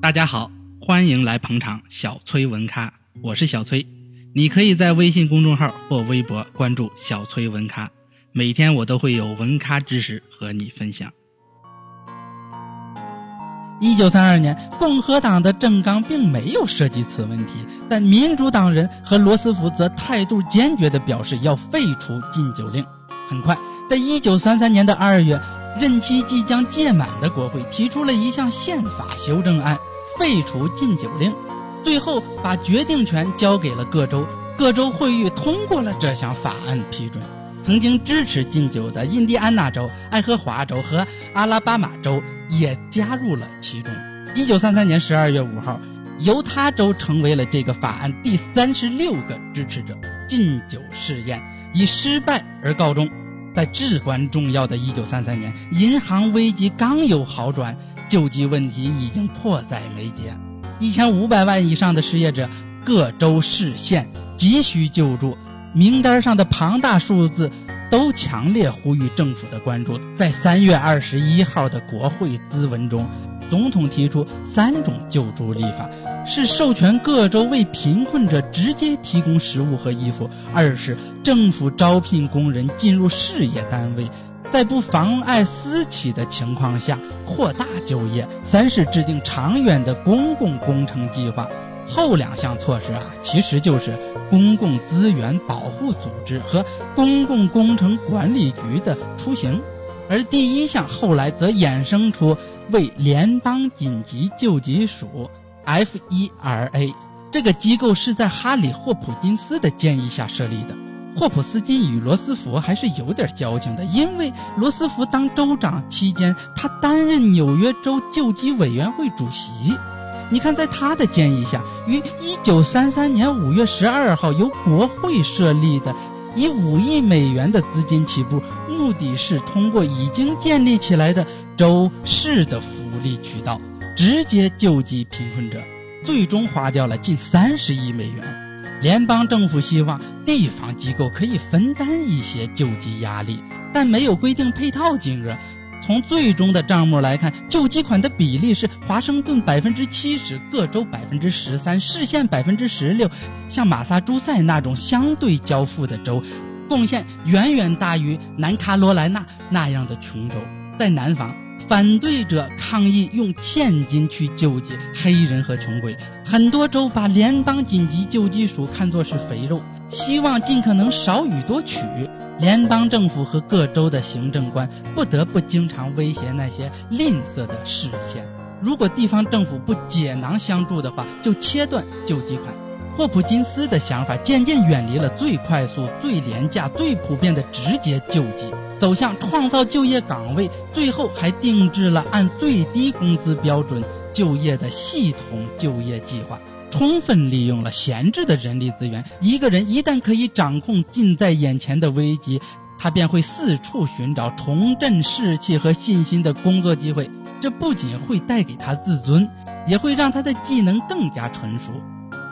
大家好，欢迎来捧场小崔文咖，我是小崔。你可以在微信公众号或微博关注小崔文咖，每天我都会有文咖知识和你分享。一九三二年，共和党的政纲并没有涉及此问题，但民主党人和罗斯福则态度坚决地表示要废除禁酒令。很快，在一九三三年的二月，任期即将届满的国会提出了一项宪法修正案，废除禁酒令，最后把决定权交给了各州，各州会议通过了这项法案批准。曾经支持禁酒的印第安纳州、爱荷华州和阿拉巴马州也加入了其中。一九三三年十二月五号，犹他州成为了这个法案第三十六个支持者。禁酒试验以失败而告终。在至关重要的一九三三年，银行危机刚有好转，救济问题已经迫在眉睫。一千五百万以上的失业者，各州市县急需救助。名单上的庞大数字都强烈呼吁政府的关注。在三月二十一号的国会咨文中，总统提出三种救助立法：是授权各州为贫困者直接提供食物和衣服；二是政府招聘工人进入事业单位，在不妨碍私企的情况下扩大就业；三是制定长远的公共工程计划。后两项措施啊，其实就是公共资源保护组织和公共工程管理局的雏形，而第一项后来则衍生出为联邦紧急救济署 （FERA） 这个机构是在哈里·霍普金斯的建议下设立的。霍普斯金与罗斯福还是有点交情的，因为罗斯福当州长期间，他担任纽约州救济委员会主席。你看，在他的建议下，于一九三三年五月十二号由国会设立的以五亿美元的资金起步，目的是通过已经建立起来的州市的福利渠道，直接救济贫困者，最终花掉了近三十亿美元。联邦政府希望地方机构可以分担一些救济压力，但没有规定配套金额。从最终的账目来看，救济款的比例是华盛顿百分之七十，各州百分之十三，市县百分之十六。像马萨诸塞那种相对较富的州，贡献远远大于南卡罗来纳那样的穷州。在南方，反对者抗议用现金去救济黑人和穷鬼，很多州把联邦紧急救济署看作是肥肉，希望尽可能少予多取。联邦政府和各州的行政官不得不经常威胁那些吝啬的市县，如果地方政府不解囊相助的话，就切断救济款。霍普金斯的想法渐渐远离了最快速、最廉价、最普遍的直接救济，走向创造就业岗位，最后还定制了按最低工资标准就业的系统就业计划。充分利用了闲置的人力资源。一个人一旦可以掌控近在眼前的危机，他便会四处寻找重振士气和信心的工作机会。这不仅会带给他自尊，也会让他的技能更加纯熟。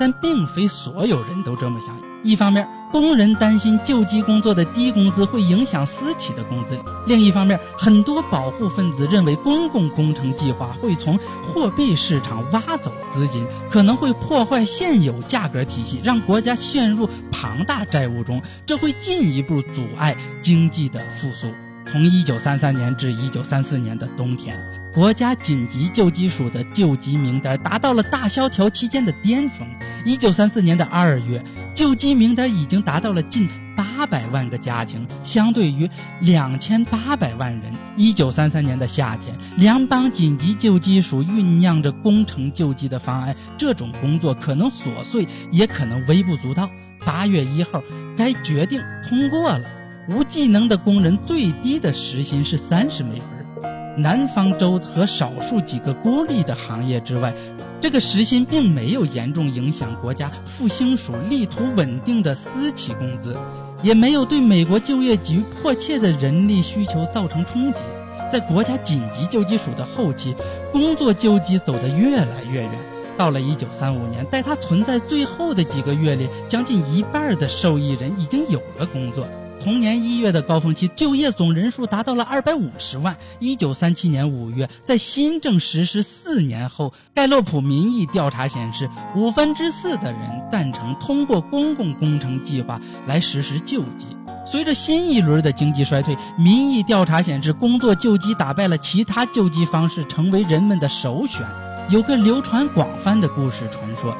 但并非所有人都这么想。一方面，工人担心救济工作的低工资会影响私企的工资；另一方面，很多保护分子认为公共工程计划会从货币市场挖走资金，可能会破坏现有价格体系，让国家陷入庞大债务中，这会进一步阻碍经济的复苏。从一九三三年至一九三四年的冬天，国家紧急救济署的救济名单达到了大萧条期间的巅峰。一九三四年的二月，救济名单已经达到了近八百万个家庭，相对于两千八百万人。一九三三年的夏天，联邦紧急救济署酝酿着工程救济的方案，这种工作可能琐碎，也可能微不足道。八月一号，该决定通过了，无技能的工人最低的时薪是三十美分。南方州和少数几个孤立的行业之外。这个时薪并没有严重影响国家复兴署力图稳定的私企工资，也没有对美国就业局迫切的人力需求造成冲击。在国家紧急救济署的后期，工作救济走得越来越远。到了1935年，在它存在最后的几个月里，将近一半的受益人已经有了工作。同年一月的高峰期，就业总人数达到了二百五十万。一九三七年五月，在新政实施四年后，盖洛普民意调查显示，五分之四的人赞成通过公共工程计划来实施救济。随着新一轮的经济衰退，民意调查显示，工作救济打败了其他救济方式，成为人们的首选。有个流传广泛的故事传说。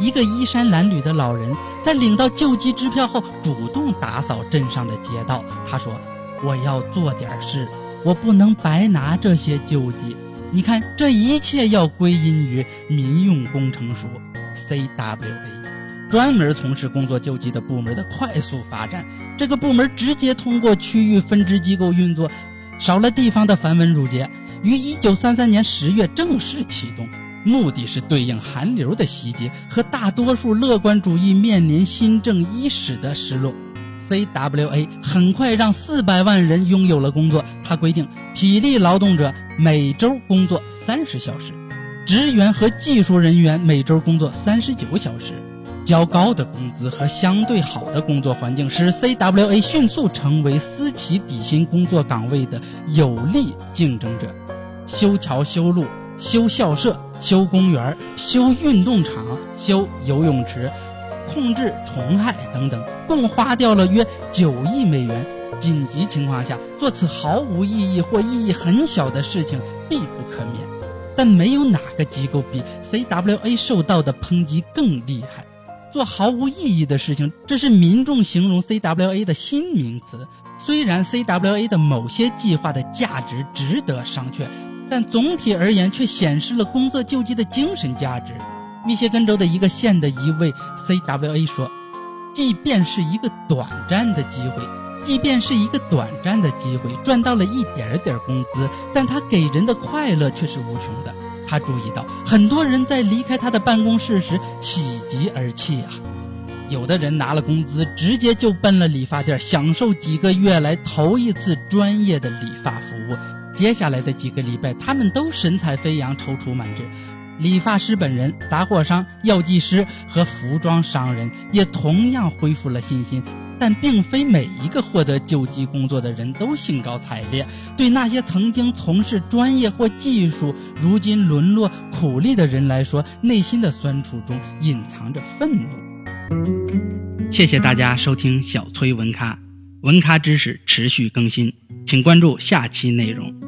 一个衣衫褴褛的老人在领到救济支票后，主动打扫镇上的街道。他说：“我要做点事，我不能白拿这些救济。你看，这一切要归因于民用工程署 （CWA），专门从事工作救济的部门的快速发展。这个部门直接通过区域分支机构运作，少了地方的繁文缛节，于1933年10月正式启动。”目的是对应韩流的袭击和大多数乐观主义面临新政伊始的失落，CWA 很快让四百万人拥有了工作。他规定，体力劳动者每周工作三十小时，职员和技术人员每周工作三十九小时。较高的工资和相对好的工作环境，使 CWA 迅速成为私企底薪工作岗位的有力竞争者。修桥修路。修校舍、修公园、修运动场、修游泳池，控制虫害等等，共花掉了约九亿美元。紧急情况下做此毫无意义或意义很小的事情必不可免。但没有哪个机构比 CWA 受到的抨击更厉害。做毫无意义的事情，这是民众形容 CWA 的新名词。虽然 CWA 的某些计划的价值值得商榷。但总体而言，却显示了工作救济的精神价值。密歇根州的一个县的一位 CWA 说：“即便是一个短暂的机会，即便是一个短暂的机会，赚到了一点点工资，但他给人的快乐却是无穷的。”他注意到，很多人在离开他的办公室时喜极而泣啊。有的人拿了工资，直接就奔了理发店，享受几个月来头一次专业的理发服务。接下来的几个礼拜，他们都神采飞扬、踌躇满志。理发师本人、杂货商、药剂师和服装商人也同样恢复了信心。但并非每一个获得救济工作的人都兴高采烈。对那些曾经从事专业或技术、如今沦落苦力的人来说，内心的酸楚中隐藏着愤怒。谢谢大家收听小崔文咖，文咖知识持续更新，请关注下期内容。